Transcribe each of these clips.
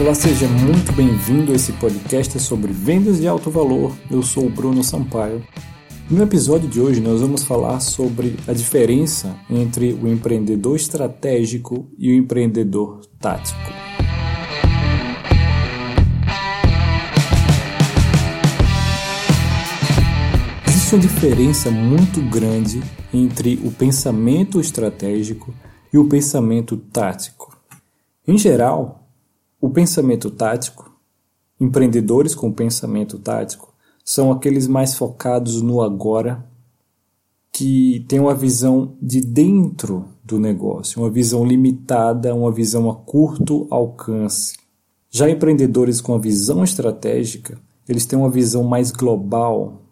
Olá, seja muito bem-vindo a esse podcast sobre vendas de alto valor. Eu sou o Bruno Sampaio. No episódio de hoje, nós vamos falar sobre a diferença entre o empreendedor estratégico e o empreendedor tático. Existe uma diferença muito grande entre o pensamento estratégico e o pensamento tático. Em geral, o pensamento tático, empreendedores com pensamento tático, são aqueles mais focados no agora, que têm uma visão de dentro do negócio, uma visão limitada, uma visão a curto alcance. Já empreendedores com a visão estratégica, eles têm uma visão mais global.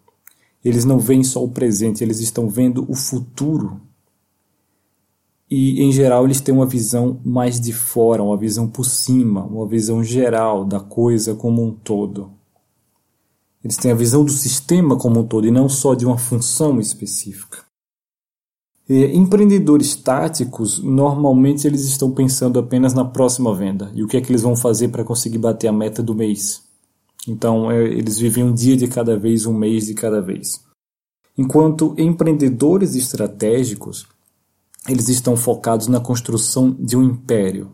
Eles não veem só o presente, eles estão vendo o futuro e em geral eles têm uma visão mais de fora, uma visão por cima, uma visão geral da coisa como um todo. Eles têm a visão do sistema como um todo e não só de uma função específica. E empreendedores táticos, normalmente eles estão pensando apenas na próxima venda e o que é que eles vão fazer para conseguir bater a meta do mês. Então, é, eles vivem um dia de cada vez, um mês de cada vez. Enquanto empreendedores estratégicos, eles estão focados na construção de um império.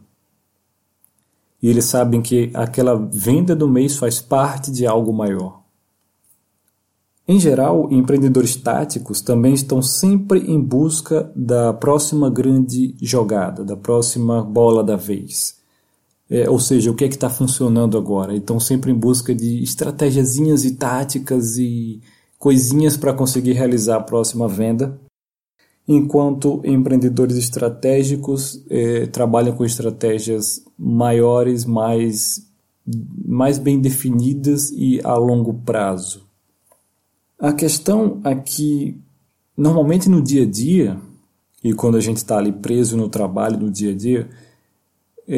E eles sabem que aquela venda do mês faz parte de algo maior. Em geral, empreendedores táticos também estão sempre em busca da próxima grande jogada, da próxima bola da vez. É, ou seja, o que é que está funcionando agora. Estão sempre em busca de estratégiazinhas e táticas e coisinhas para conseguir realizar a próxima venda enquanto empreendedores estratégicos eh, trabalham com estratégias maiores, mais, mais bem definidas e a longo prazo. A questão aqui, normalmente no dia a dia, e quando a gente está ali preso no trabalho, no dia a dia, é,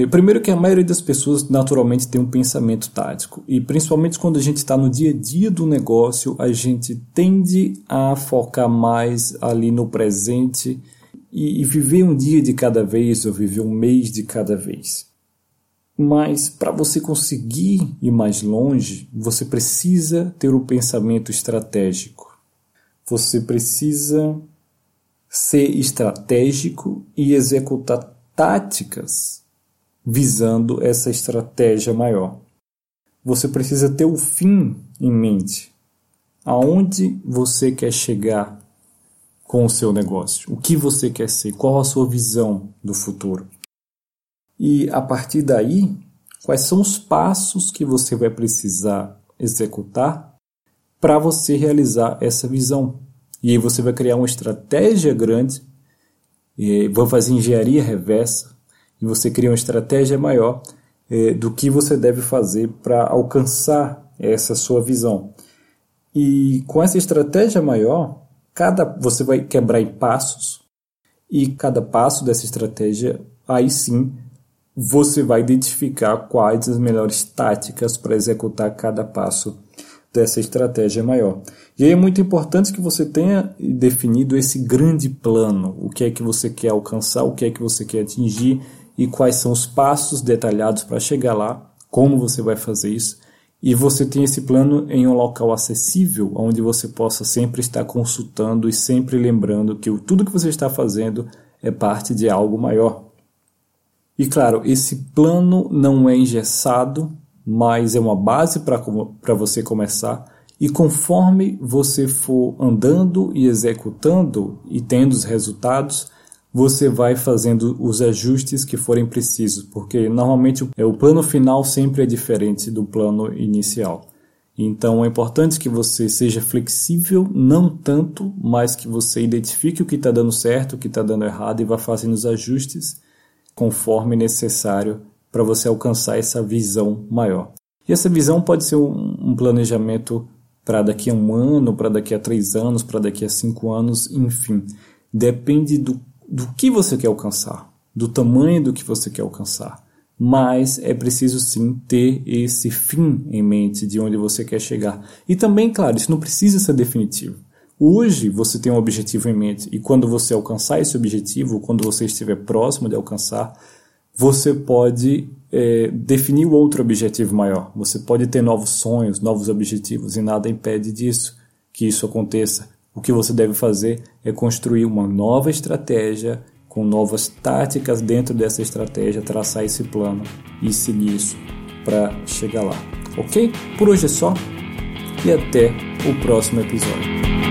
primeiro que a maioria das pessoas naturalmente tem um pensamento tático e principalmente quando a gente está no dia a dia do negócio a gente tende a focar mais ali no presente e, e viver um dia de cada vez ou viver um mês de cada vez. Mas para você conseguir ir mais longe, você precisa ter o um pensamento estratégico. Você precisa ser estratégico e executar táticas visando essa estratégia maior. Você precisa ter o fim em mente. Aonde você quer chegar com o seu negócio? O que você quer ser? Qual a sua visão do futuro? E a partir daí, quais são os passos que você vai precisar executar para você realizar essa visão? E aí você vai criar uma estratégia grande, vai fazer engenharia reversa, e você cria uma estratégia maior é, do que você deve fazer para alcançar essa sua visão. E com essa estratégia maior, cada você vai quebrar em passos e cada passo dessa estratégia, aí sim, você vai identificar quais as melhores táticas para executar cada passo dessa estratégia maior. E aí é muito importante que você tenha definido esse grande plano, o que é que você quer alcançar, o que é que você quer atingir e quais são os passos detalhados para chegar lá, como você vai fazer isso, e você tem esse plano em um local acessível, onde você possa sempre estar consultando e sempre lembrando que tudo que você está fazendo é parte de algo maior. E claro, esse plano não é engessado, mas é uma base para você começar. E conforme você for andando e executando e tendo os resultados, você vai fazendo os ajustes que forem precisos, porque normalmente o plano final sempre é diferente do plano inicial. Então é importante que você seja flexível, não tanto, mas que você identifique o que está dando certo, o que está dando errado e vá fazendo os ajustes conforme necessário para você alcançar essa visão maior. E essa visão pode ser um, planejamento para daqui a um ano, para daqui a três anos, para daqui a cinco anos, enfim. Depende do do que você quer alcançar, do tamanho do que você quer alcançar. Mas é preciso sim ter esse fim em mente de onde você quer chegar. E também, claro, isso não precisa ser definitivo. Hoje você tem um objetivo em mente e quando você alcançar esse objetivo, quando você estiver próximo de alcançar, você pode é, definir outro objetivo maior. Você pode ter novos sonhos, novos objetivos, e nada impede disso, que isso aconteça. O que você deve fazer é construir uma nova estratégia, com novas táticas dentro dessa estratégia, traçar esse plano e seguir isso para chegar lá. Ok? Por hoje é só e até o próximo episódio.